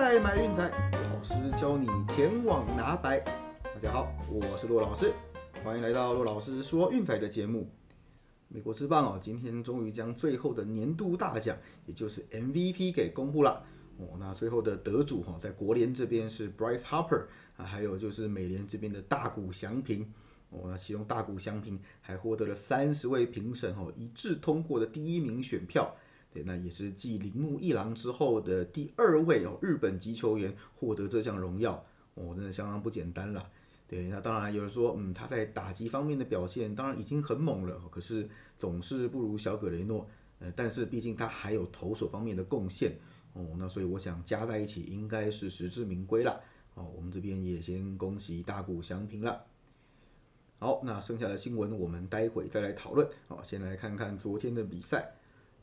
再买运彩，老师教你前往拿白。大家好，我是骆老师，欢迎来到骆老师说运彩的节目。美国之棒哦，今天终于将最后的年度大奖，也就是 MVP 给公布了。哦，那最后的得主哈，在国联这边是 Bryce Harper 啊，还有就是美联这边的大谷翔平。哦，那其中大谷翔平还获得了三十位评审哦一致通过的第一名选票。对，那也是继铃木一郎之后的第二位哦，日本籍球员获得这项荣耀，哦，真的相当不简单了。对，那当然有人说，嗯，他在打击方面的表现当然已经很猛了，可是总是不如小葛雷诺，呃，但是毕竟他还有投手方面的贡献，哦，那所以我想加在一起应该是实至名归了。哦，我们这边也先恭喜大谷翔平了。好，那剩下的新闻我们待会再来讨论。好，先来看看昨天的比赛。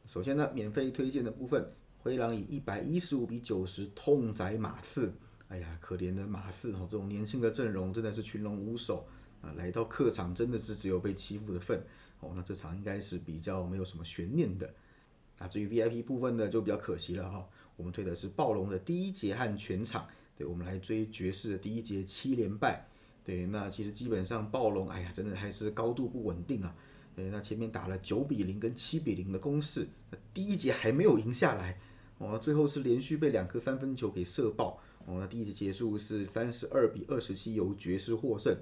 首先呢，免费推荐的部分，灰狼以一百一十五比九十痛宰马刺。哎呀，可怜的马刺哦，这种年轻的阵容真的是群龙无首啊！来到客场真的是只有被欺负的份哦。那这场应该是比较没有什么悬念的。那至于 VIP 部分呢，就比较可惜了哈。我们推的是暴龙的第一节和全场，对我们来追爵士的第一节七连败。对，那其实基本上暴龙，哎呀，真的还是高度不稳定啊。对，那前面打了九比零跟七比零的攻势，第一节还没有赢下来，哦，最后是连续被两颗三分球给射爆，哦，那第一节结束是三十二比二十七由爵士获胜，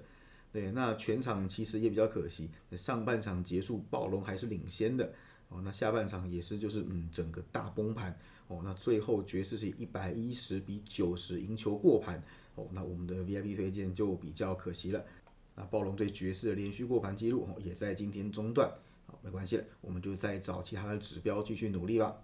对，那全场其实也比较可惜，上半场结束暴龙还是领先的，哦，那下半场也是就是嗯整个大崩盘，哦，那最后爵士是一百一十比九十赢球过盘，哦，那我们的 VIP 推荐就比较可惜了。那暴龙队爵士的连续过盘记录哦，也在今天中断，好，没关系了，我们就再找其他的指标继续努力吧。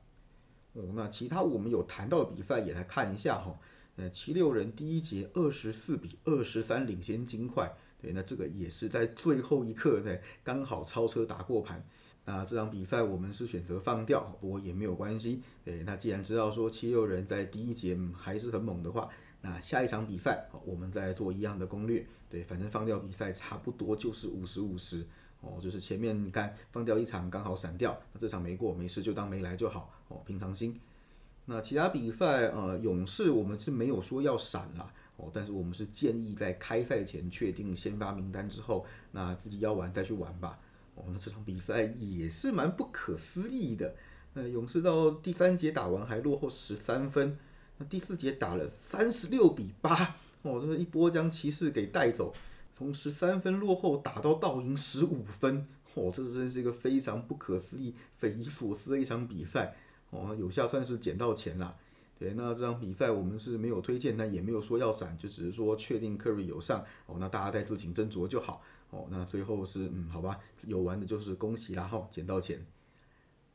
哦，那其他我们有谈到的比赛也来看一下哈。呃，七六人第一节二十四比二十三领先金块，对，那这个也是在最后一刻呢，刚好超车打过盘。那这场比赛我们是选择放掉，不过也没有关系。诶，那既然知道说七六人在第一节还是很猛的话。那下一场比赛，我们再做一样的攻略。对，反正放掉比赛差不多就是五十五十哦，就是前面你看放掉一场刚好闪掉，那这场没过没事就当没来就好哦，平常心。那其他比赛，呃，勇士我们是没有说要闪啦哦，但是我们是建议在开赛前确定先发名单之后，那自己要玩再去玩吧。哦，那这场比赛也是蛮不可思议的，呃，勇士到第三节打完还落后十三分。第四节打了三十六比八，哦，这是一波将骑士给带走，从十三分落后打到倒赢十五分，哦，这真是一个非常不可思议、匪夷所思的一场比赛，哦，有下算是捡到钱了。对，那这场比赛我们是没有推荐，但也没有说要闪，就只是说确定 Curry 有上，哦，那大家再自行斟酌就好，哦，那最后是嗯，好吧，有玩的就是恭喜啦，哈，捡到钱。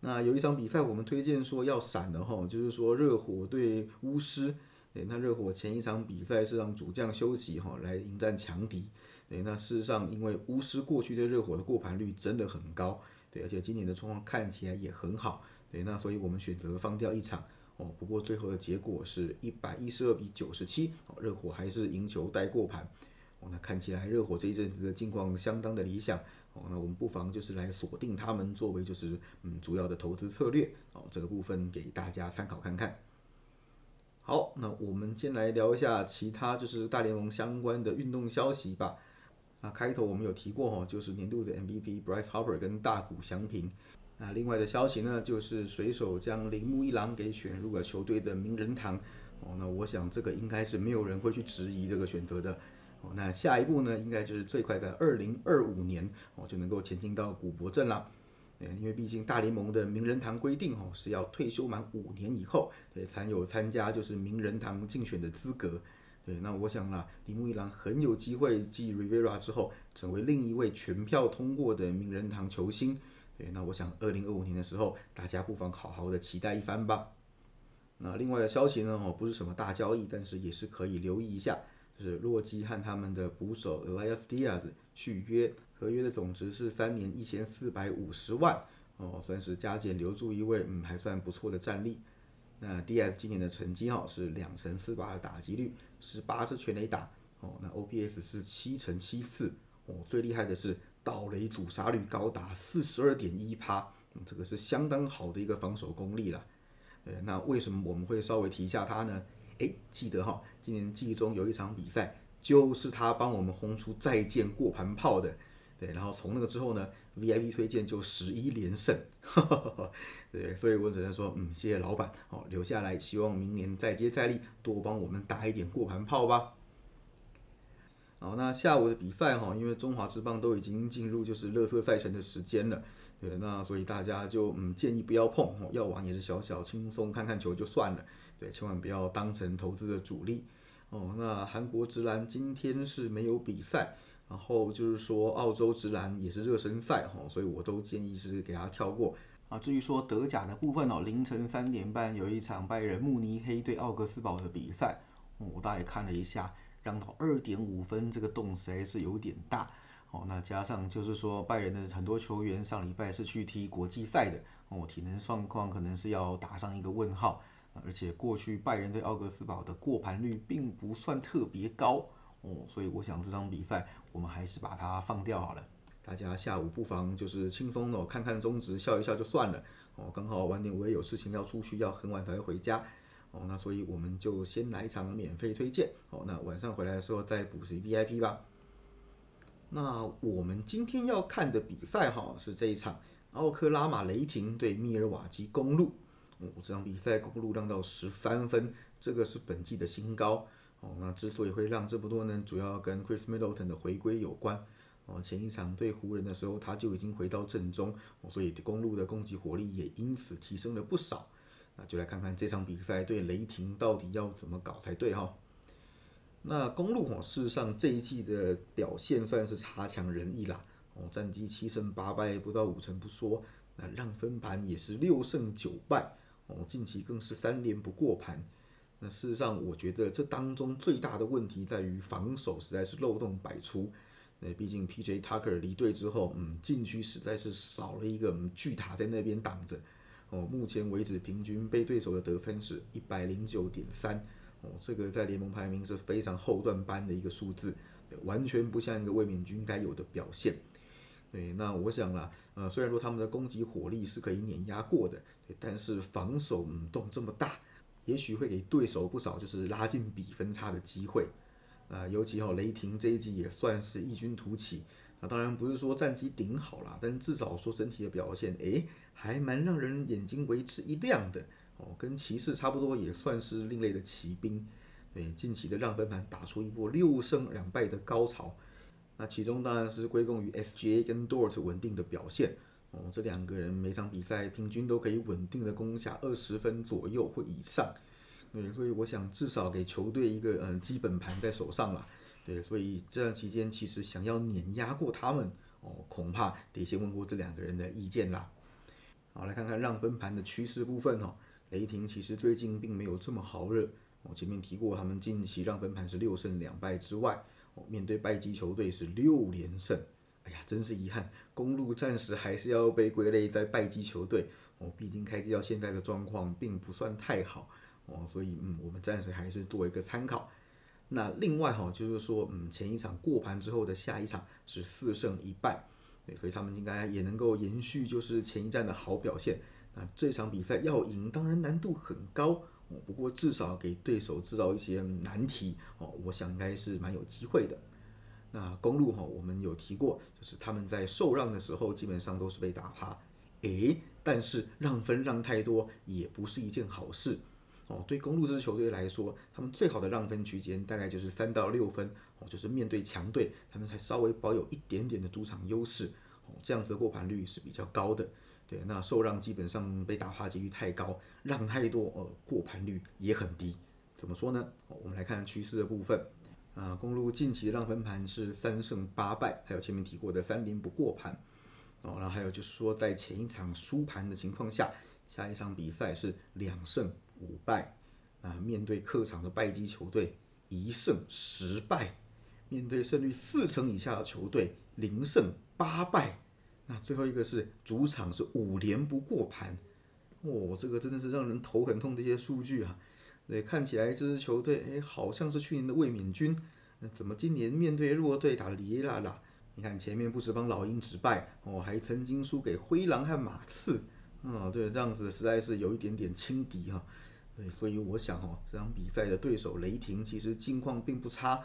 那有一场比赛，我们推荐说要闪的哈，就是说热火对巫师。对，那热火前一场比赛是让主将休息哈，来迎战强敌。对，那事实上因为巫师过去对热火的过盘率真的很高，对，而且今年的状况看起来也很好。对，那所以我们选择放掉一场哦。不过最后的结果是一百一十二比九十七，热火还是赢球带过盘。哦，那看起来热火这一阵子的境况相当的理想。哦，那我们不妨就是来锁定他们作为就是嗯主要的投资策略哦，这个部分给大家参考看看。好，那我们先来聊一下其他就是大联盟相关的运动消息吧。那开头我们有提过哈，就是年度的 MVP Bryce Harper 跟大谷翔平。那另外的消息呢，就是水手将铃木一郎给选入了球队的名人堂。哦，那我想这个应该是没有人会去质疑这个选择的。那下一步呢，应该就是最快在二零二五年哦就能够前进到古博镇啦。因为毕竟大联盟的名人堂规定哦是要退休满五年以后，对才有参加就是名人堂竞选的资格。对，那我想啊，铃木一郎很有机会继 Rivera 之后，成为另一位全票通过的名人堂球星。对，那我想二零二五年的时候，大家不妨好好的期待一番吧。那另外的消息呢，哦不是什么大交易，但是也是可以留意一下。就是洛基和他们的捕手 Elias Diaz 续约，合约的总值是三年一千四百五十万，哦，算是加减留住一位，嗯，还算不错的战力。那 Diaz 今年的成绩哈是两成四八的打击率，十八支全垒打，哦，那 OPS 是七乘七四，哦，最厉害的是盗垒阻杀率高达四十二点一趴，这个是相当好的一个防守功力了。呃，那为什么我们会稍微提一下他呢？哎，记得哈，今年季中有一场比赛，就是他帮我们轰出再见过盘炮的。对，然后从那个之后呢，VIP 推荐就十一连胜，哈哈哈哈对，所以我只能说，嗯，谢谢老板，哦，留下来，希望明年再接再厉，多帮我们打一点过盘炮吧。好，那下午的比赛哈，因为中华之棒都已经进入就是乐色赛程的时间了，对，那所以大家就嗯建议不要碰，哦，要玩也是小小轻松看看球就算了，对，千万不要当成投资的主力。哦，那韩国直男今天是没有比赛。然后就是说，澳洲直男也是热身赛哈，所以我都建议是给他跳过啊。至于说德甲的部分哦，凌晨三点半有一场拜仁慕尼黑对奥格斯堡的比赛，我大概看了一下，让到二点五分，这个洞实在是有点大哦。那加上就是说，拜仁的很多球员上礼拜是去踢国际赛的哦，体能状况可能是要打上一个问号，而且过去拜仁对奥格斯堡的过盘率并不算特别高。哦，所以我想这场比赛我们还是把它放掉好了。大家下午不妨就是轻松的看看中职，笑一笑就算了。哦，刚好晚点我也有事情要出去，要很晚才会回家。哦，那所以我们就先来一场免费推荐。哦，那晚上回来的时候再补习 VIP 吧。那我们今天要看的比赛哈是这一场奥克拉玛雷霆对密尔瓦基公路。哦，这场比赛公路让到十三分，这个是本季的新高。哦，那之所以会让这么多呢，主要跟 Chris Middleton 的回归有关。哦，前一场对湖人的时候，他就已经回到阵中，哦，所以公路的攻击火力也因此提升了不少。那就来看看这场比赛对雷霆到底要怎么搞才对哈。那公路哦，事实上这一季的表现算是差强人意啦。哦，战绩七胜八败，不到五成不说，那让分盘也是六胜九败。哦，近期更是三连不过盘。那事实上，我觉得这当中最大的问题在于防守实在是漏洞百出。那毕竟 P.J. Tucker 离队之后，嗯，禁区实在是少了一个巨塔在那边挡着。哦，目前为止平均被对手的得分是一百零九点三。哦，这个在联盟排名是非常后段班的一个数字，完全不像一个卫冕军该有的表现。对，那我想啦，呃，虽然说他们的攻击火力是可以碾压过的，但是防守嗯洞这么大。也许会给对手不少就是拉近比分差的机会，啊，尤其哈雷霆这一季也算是异军突起，啊，当然不是说战绩顶好啦，但至少说整体的表现，哎，还蛮让人眼睛为之一亮的，哦，跟骑士差不多也算是另类的骑兵，对，近期的让分盘打出一波六胜两败的高潮，那其中当然是归功于 SGA 跟 Dort 稳定的表现。哦，这两个人每场比赛平均都可以稳定的攻下二十分左右或以上，对，所以我想至少给球队一个嗯基本盘在手上了，对，所以这段期间其实想要碾压过他们，哦，恐怕得先问过这两个人的意见啦。好，来看看让分盘的趋势部分哦，雷霆其实最近并没有这么好热，我前面提过他们近期让分盘是六胜两败之外，面对拜基球队是六连胜。哎呀，真是遗憾，公路暂时还是要被归类在拜基球队哦。毕竟开季到现在的状况并不算太好哦，所以嗯，我们暂时还是做一个参考。那另外哈，就是说嗯，前一场过盘之后的下一场是四胜一败，对，所以他们应该也能够延续就是前一站的好表现。那这场比赛要赢，当然难度很高不过至少给对手制造一些难题哦，我想应该是蛮有机会的。那公路哈，我们有提过，就是他们在受让的时候，基本上都是被打趴。诶，但是让分让太多也不是一件好事哦。对公路这支球队来说，他们最好的让分区间大概就是三到六分哦，就是面对强队，他们才稍微保有一点点的主场优势，这样子的过盘率是比较高的。对，那受让基本上被打趴几率太高，让太多呃，过盘率也很低。怎么说呢？我们来看趋势的部分。啊，公路近期的让分盘是三胜八败，还有前面提过的三连不过盘，哦，然后还有就是说在前一场输盘的情况下，下一场比赛是两胜五败，啊，面对客场的败绩球队一胜十败，面对胜率四成以下的球队零胜八败，那最后一个是主场是五连不过盘，哦，这个真的是让人头很痛这些数据啊。对，看起来这支球队，哎，好像是去年的卫冕军，怎么今年面对弱队打哩啦啦？你看前面不止帮老鹰止败，哦，还曾经输给灰狼和马刺，哦，对，这样子实在是有一点点轻敌哈。对，所以我想哦，这场比赛的对手雷霆其实近况并不差。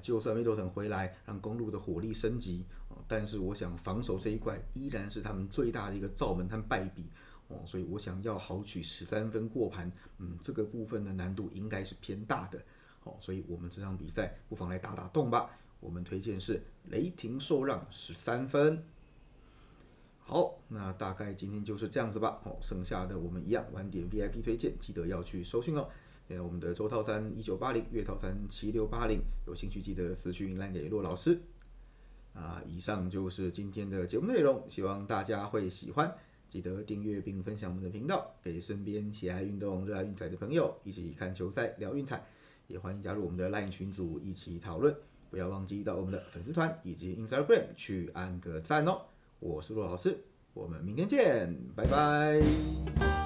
就算梅多腾回来，让公路的火力升级，哦，但是我想防守这一块依然是他们最大的一个罩门和败笔，哦，所以我想要好取十三分过盘，嗯，这个部分的难度应该是偏大的，哦，所以我们这场比赛不妨来打打洞吧，我们推荐是雷霆受让十三分。好，那大概今天就是这样子吧，好，剩下的我们一样晚点 VIP 推荐，记得要去收讯哦。呃，我们的周套餐一九八零，月套餐七六八零，有兴趣记得私讯来给骆老师。啊，以上就是今天的节目内容，希望大家会喜欢，记得订阅并分享我们的频道，给身边喜爱运动、热爱运彩的朋友一起看球赛、聊运彩，也欢迎加入我们的 LINE 群组一起讨论，不要忘记到我们的粉丝团以及 Instagram 去按个赞哦。我是骆老师，我们明天见，拜拜。